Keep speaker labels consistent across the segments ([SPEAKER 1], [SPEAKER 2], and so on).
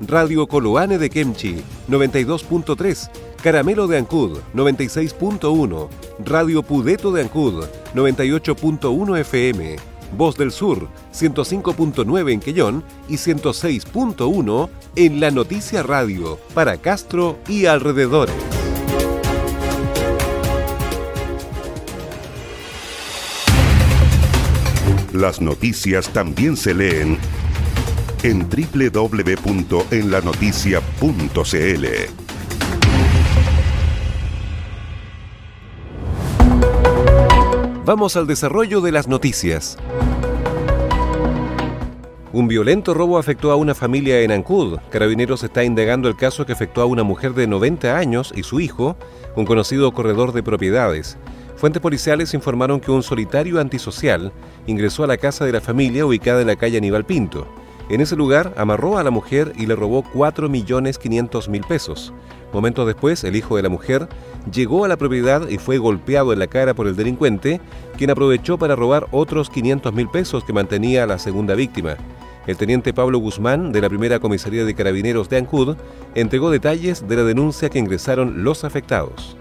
[SPEAKER 1] Radio Coloane de Kemchi, 92.3, Caramelo de Ancud, 96.1, Radio Pudeto de Ancud, 98.1 FM, Voz del Sur, 105.9 en Quellón y 106.1 en La Noticia Radio, para Castro y alrededores.
[SPEAKER 2] Las noticias también se leen en www.enlanoticia.cl.
[SPEAKER 1] Vamos al desarrollo de las noticias. Un violento robo afectó a una familia en Ancud. Carabineros está indagando el caso que afectó a una mujer de 90 años y su hijo, un conocido corredor de propiedades. Fuentes policiales informaron que un solitario antisocial ingresó a la casa de la familia ubicada en la calle Aníbal Pinto. En ese lugar amarró a la mujer y le robó 4.500.000 pesos. Momentos después, el hijo de la mujer llegó a la propiedad y fue golpeado en la cara por el delincuente, quien aprovechó para robar otros 500.000 pesos que mantenía la segunda víctima. El teniente Pablo Guzmán, de la primera comisaría de carabineros de Ancud, entregó detalles de la denuncia que ingresaron los afectados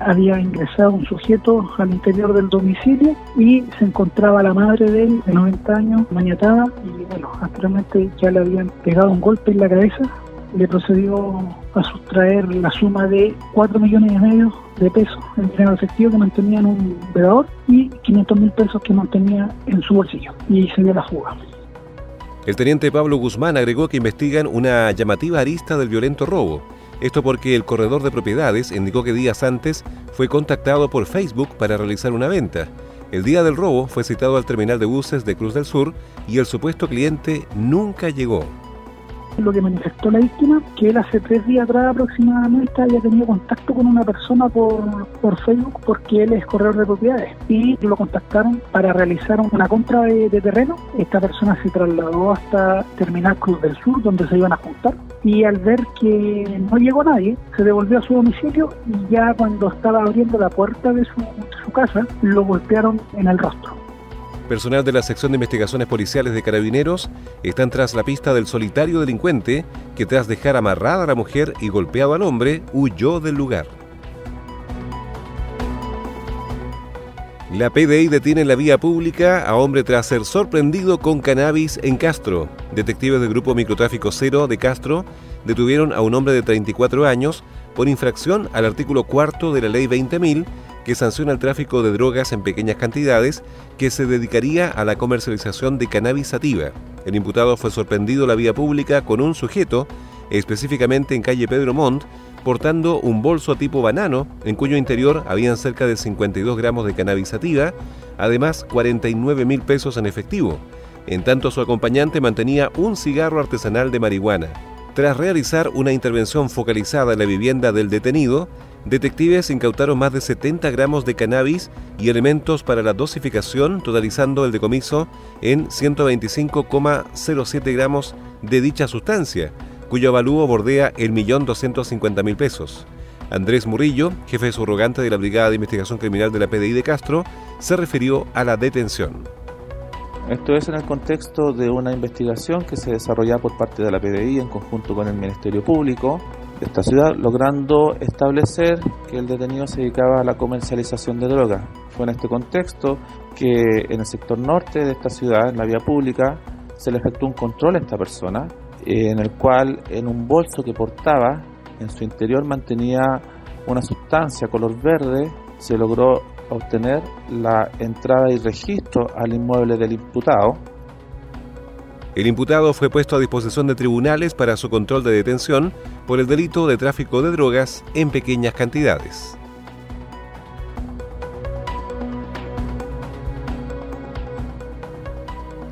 [SPEAKER 3] había ingresado un sujeto al interior del domicilio y se encontraba la madre de él, de 90 años, mañatada, y bueno, actualmente ya le habían pegado un golpe en la cabeza. Le procedió a sustraer la suma de 4 millones y medio de pesos en dinero efectivo que mantenía en un velador y 500 mil pesos que mantenía en su bolsillo. Y se dio la fuga.
[SPEAKER 1] El teniente Pablo Guzmán agregó que investigan una llamativa arista del violento robo esto porque el corredor de propiedades indicó que días antes fue contactado por Facebook para realizar una venta. El día del robo fue citado al terminal de buses de Cruz del Sur y el supuesto cliente nunca llegó
[SPEAKER 3] lo que manifestó la víctima, que él hace tres días atrás aproximadamente había tenido contacto con una persona por, por Facebook porque él es corredor de propiedades y lo contactaron para realizar una compra de, terreno. Esta persona se trasladó hasta Terminal Cruz del Sur donde se iban a juntar y al ver que no llegó nadie, se devolvió a su domicilio y ya cuando estaba abriendo la puerta de su, casa, lo golpearon en el rostro.
[SPEAKER 1] Personal de la sección de investigaciones policiales de Carabineros están tras la pista del solitario delincuente que tras dejar amarrada a la mujer y golpeado al hombre, huyó del lugar. La PDI detiene en la vía pública a hombre tras ser sorprendido con cannabis en Castro. Detectives del Grupo Microtráfico Cero de Castro detuvieron a un hombre de 34 años por infracción al artículo cuarto de la Ley 20.000 que sanciona el tráfico de drogas en pequeñas cantidades que se dedicaría a la comercialización de cannabis sativa. El imputado fue sorprendido en la vía pública con un sujeto, específicamente en calle Pedro Montt, portando un bolso tipo banano, en cuyo interior habían cerca de 52 gramos de cannabis sativa, además 49 mil pesos en efectivo. En tanto, su acompañante mantenía un cigarro artesanal de marihuana. Tras realizar una intervención focalizada en la vivienda del detenido, detectives incautaron más de 70 gramos de cannabis y elementos para la dosificación, totalizando el decomiso en 125,07 gramos de dicha sustancia, cuyo avalúo bordea el millón mil pesos. Andrés Murillo, jefe subrogante de la Brigada de Investigación Criminal de la PDI de Castro, se refirió a la detención.
[SPEAKER 4] Esto es en el contexto de una investigación que se desarrolla por parte de la PDI en conjunto con el Ministerio Público, de esta ciudad, logrando establecer que el detenido se dedicaba a la comercialización de drogas. Fue en este contexto que en el sector norte de esta ciudad, en la vía pública, se le efectuó un control a esta persona, en el cual en un bolso que portaba, en su interior mantenía una sustancia color verde, se logró obtener la entrada y registro al inmueble del imputado,
[SPEAKER 1] el imputado fue puesto a disposición de tribunales para su control de detención por el delito de tráfico de drogas en pequeñas cantidades.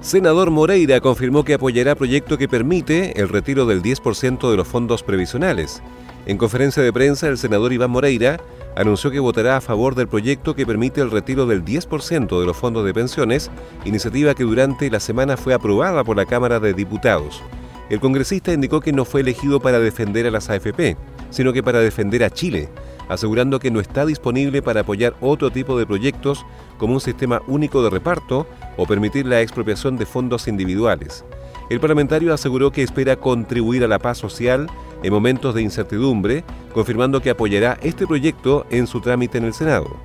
[SPEAKER 1] Senador Moreira confirmó que apoyará proyecto que permite el retiro del 10% de los fondos previsionales. En conferencia de prensa, el senador Iván Moreira anunció que votará a favor del proyecto que permite el retiro del 10% de los fondos de pensiones, iniciativa que durante la semana fue aprobada por la Cámara de Diputados. El congresista indicó que no fue elegido para defender a las AFP, sino que para defender a Chile, asegurando que no está disponible para apoyar otro tipo de proyectos como un sistema único de reparto o permitir la expropiación de fondos individuales. El parlamentario aseguró que espera contribuir a la paz social en momentos de incertidumbre, confirmando que apoyará este proyecto en su trámite en el Senado.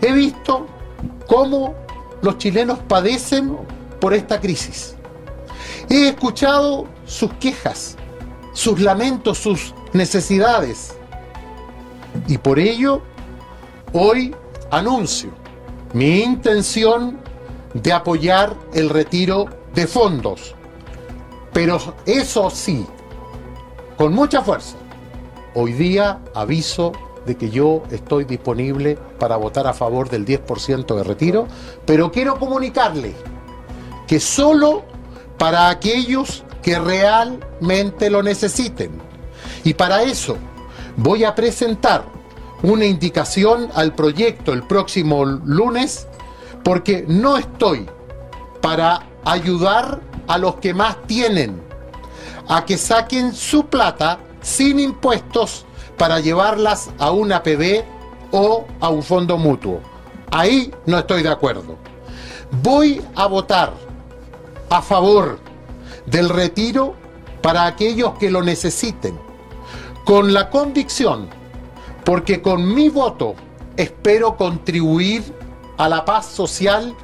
[SPEAKER 5] He visto cómo los chilenos padecen por esta crisis. He escuchado sus quejas, sus lamentos, sus necesidades. Y por ello, hoy anuncio mi intención de apoyar el retiro de fondos. Pero eso sí, con mucha fuerza. Hoy día aviso de que yo estoy disponible para votar a favor del 10% de retiro, pero quiero comunicarle que solo para aquellos que realmente lo necesiten. Y para eso voy a presentar una indicación al proyecto el próximo lunes porque no estoy para ayudar a los que más tienen a que saquen su plata sin impuestos para llevarlas a una PB o a un fondo mutuo. Ahí no estoy de acuerdo. Voy a votar a favor del retiro para aquellos que lo necesiten, con la convicción, porque con mi voto espero contribuir a la paz social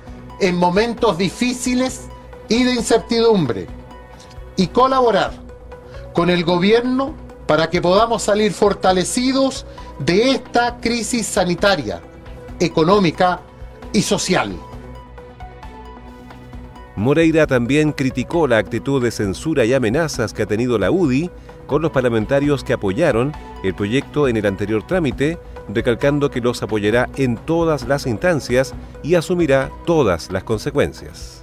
[SPEAKER 5] en momentos difíciles y de incertidumbre y colaborar con el gobierno para que podamos salir fortalecidos de esta crisis sanitaria, económica y social.
[SPEAKER 1] Moreira también criticó la actitud de censura y amenazas que ha tenido la UDI con los parlamentarios que apoyaron el proyecto en el anterior trámite, recalcando que los apoyará en todas las instancias y asumirá todas las consecuencias.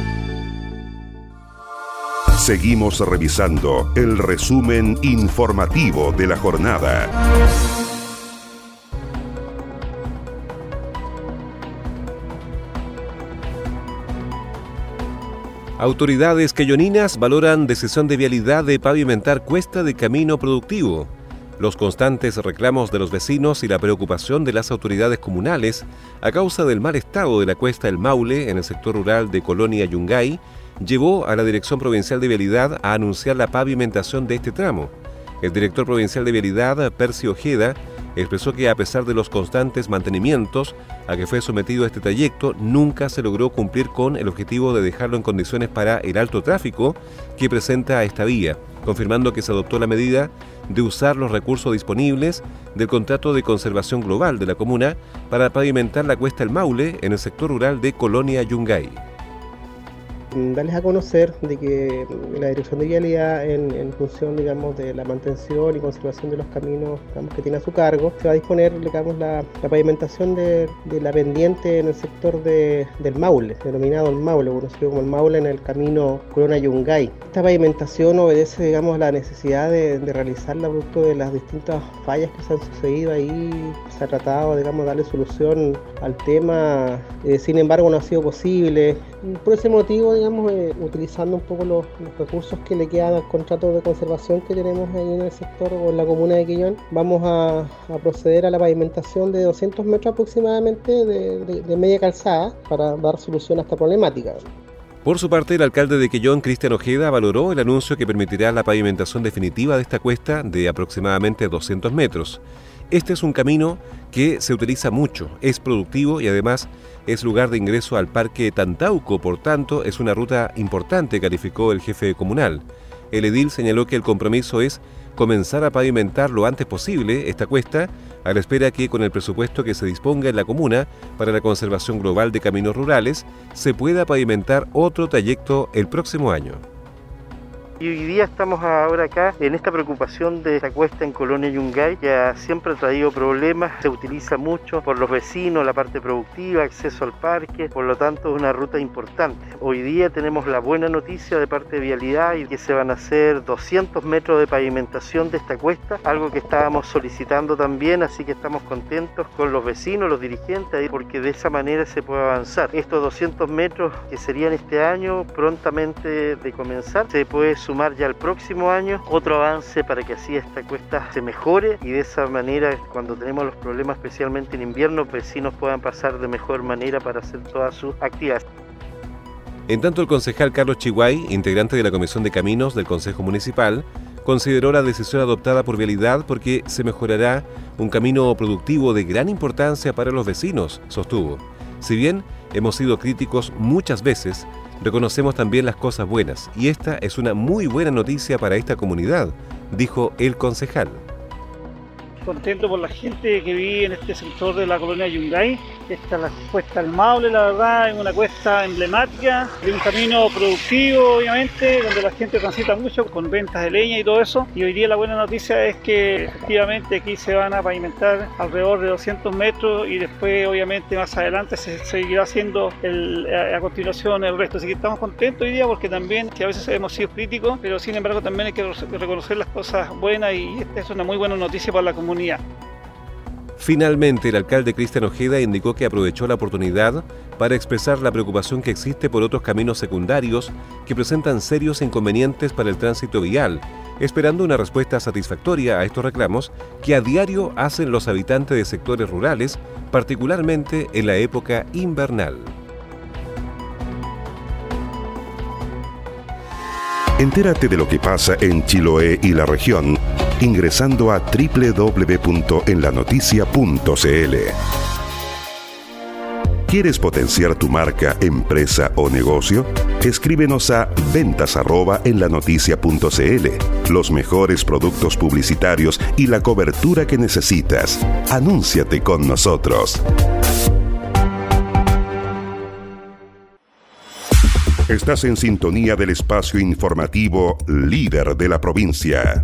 [SPEAKER 2] Seguimos revisando el resumen informativo de la jornada.
[SPEAKER 1] Autoridades queyoninas valoran decisión de vialidad de pavimentar cuesta de camino productivo. Los constantes reclamos de los vecinos y la preocupación de las autoridades comunales a causa del mal estado de la cuesta El Maule en el sector rural de Colonia Yungay llevó a la Dirección Provincial de Vialidad a anunciar la pavimentación de este tramo. El director provincial de Vialidad, Percy Ojeda, expresó que a pesar de los constantes mantenimientos a que fue sometido este trayecto, nunca se logró cumplir con el objetivo de dejarlo en condiciones para el alto tráfico que presenta esta vía, confirmando que se adoptó la medida de usar los recursos disponibles del contrato de conservación global de la comuna para pavimentar la cuesta El Maule en el sector rural de Colonia Yungay
[SPEAKER 6] darles a conocer de que la Dirección de Vialidad, en, función digamos, de la mantención y conservación de los caminos que tiene a su cargo, se va a disponer digamos, la, pavimentación de, la pendiente en el sector del Maule, denominado el Maule, conocido como el Maule en el camino Corona Yungay. Esta pavimentación obedece digamos, la necesidad de, realizarla producto de las distintas fallas que se han sucedido ahí. Se ha tratado digamos, de darle solución al tema, eh, sin embargo no ha sido posible. Por ese motivo, eh, utilizando un poco los, recursos que le quedan al contrato de conservación que tenemos ahí en el sector o en la comuna de Quillón, vamos a, proceder a la pavimentación de 200 metros aproximadamente de, media calzada para dar solución a esta problemática.
[SPEAKER 1] Por su parte, el alcalde de Quillón, Cristian Ojeda, valoró el anuncio que permitirá la pavimentación definitiva de esta cuesta de aproximadamente 200 metros. Este es un camino que se utiliza mucho, es productivo y además es lugar de ingreso al Parque Tantauco, por tanto es una ruta importante, calificó el jefe comunal. El edil señaló que el compromiso es comenzar a pavimentar lo antes posible esta cuesta, a la espera que con el presupuesto que se disponga en la comuna para la conservación global de caminos rurales, se pueda pavimentar otro trayecto el próximo año.
[SPEAKER 7] Y hoy día estamos ahora acá en esta preocupación de esta cuesta en Colonia Yungay, que siempre ha traído problemas, se utiliza mucho por los vecinos, la parte productiva, acceso al parque, por lo tanto es una ruta importante. Hoy día tenemos la buena noticia de parte de Vialidad y que se van a hacer 200 metros de pavimentación de esta cuesta, algo que estábamos solicitando también, así que estamos contentos con los vecinos, los dirigentes, porque de esa manera se puede avanzar. Estos 200 metros que serían este año, prontamente de comenzar, se puede sumar ya el próximo año otro avance para que así esta cuesta se mejore y de esa manera cuando tenemos los problemas especialmente en invierno vecinos puedan pasar de mejor manera para hacer todas sus actividades.
[SPEAKER 1] En tanto, el concejal Carlos Chihuay, integrante de la Comisión de Caminos del Consejo Municipal, consideró la decisión adoptada por Vialidad porque se mejorará un camino productivo de gran importancia para los vecinos, sostuvo. Si bien hemos sido críticos muchas veces, reconocemos también las cosas buenas y esta es una muy buena noticia para esta comunidad, dijo el concejal
[SPEAKER 8] contento por la gente que vive en este sector de la colonia Yungay. Esta es la cuesta del Maule, la verdad, es una cuesta emblemática, de un camino productivo, obviamente, donde la gente transita mucho con ventas de leña y todo eso. Y hoy día la buena noticia es que efectivamente aquí se van a pavimentar alrededor de 200 metros y después, obviamente, más adelante se seguirá haciendo a, continuación el resto. Así que estamos contentos hoy día porque también, que a veces hemos sido críticos, pero sin embargo también hay que reconocer las cosas buenas y esta es una muy buena noticia para la comunidad
[SPEAKER 1] Finalmente, el alcalde Cristian Ojeda indicó que aprovechó la oportunidad para expresar la preocupación que existe por otros caminos secundarios que presentan serios inconvenientes para el tránsito vial, esperando una respuesta satisfactoria a estos reclamos que a diario hacen los habitantes de sectores rurales, particularmente en la época invernal.
[SPEAKER 2] Entérate de lo que pasa en Chiloé y la región ingresando a www.enlanoticia.cl. ¿Quieres potenciar tu marca, empresa o negocio? Escríbenos a ventas@enlanoticia.cl. Los mejores productos publicitarios y la cobertura que necesitas. Anúnciate con nosotros. Estás en sintonía del espacio informativo líder de la provincia.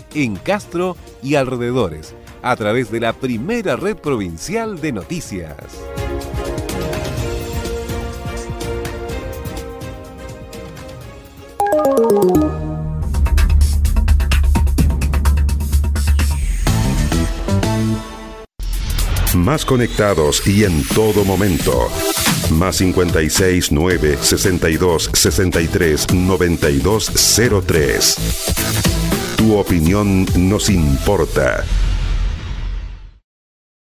[SPEAKER 1] en Castro y alrededores, a través de la primera red provincial de noticias.
[SPEAKER 2] Más conectados y en todo momento. Más 56 9 62 63 92 03. Tu opinión nos importa.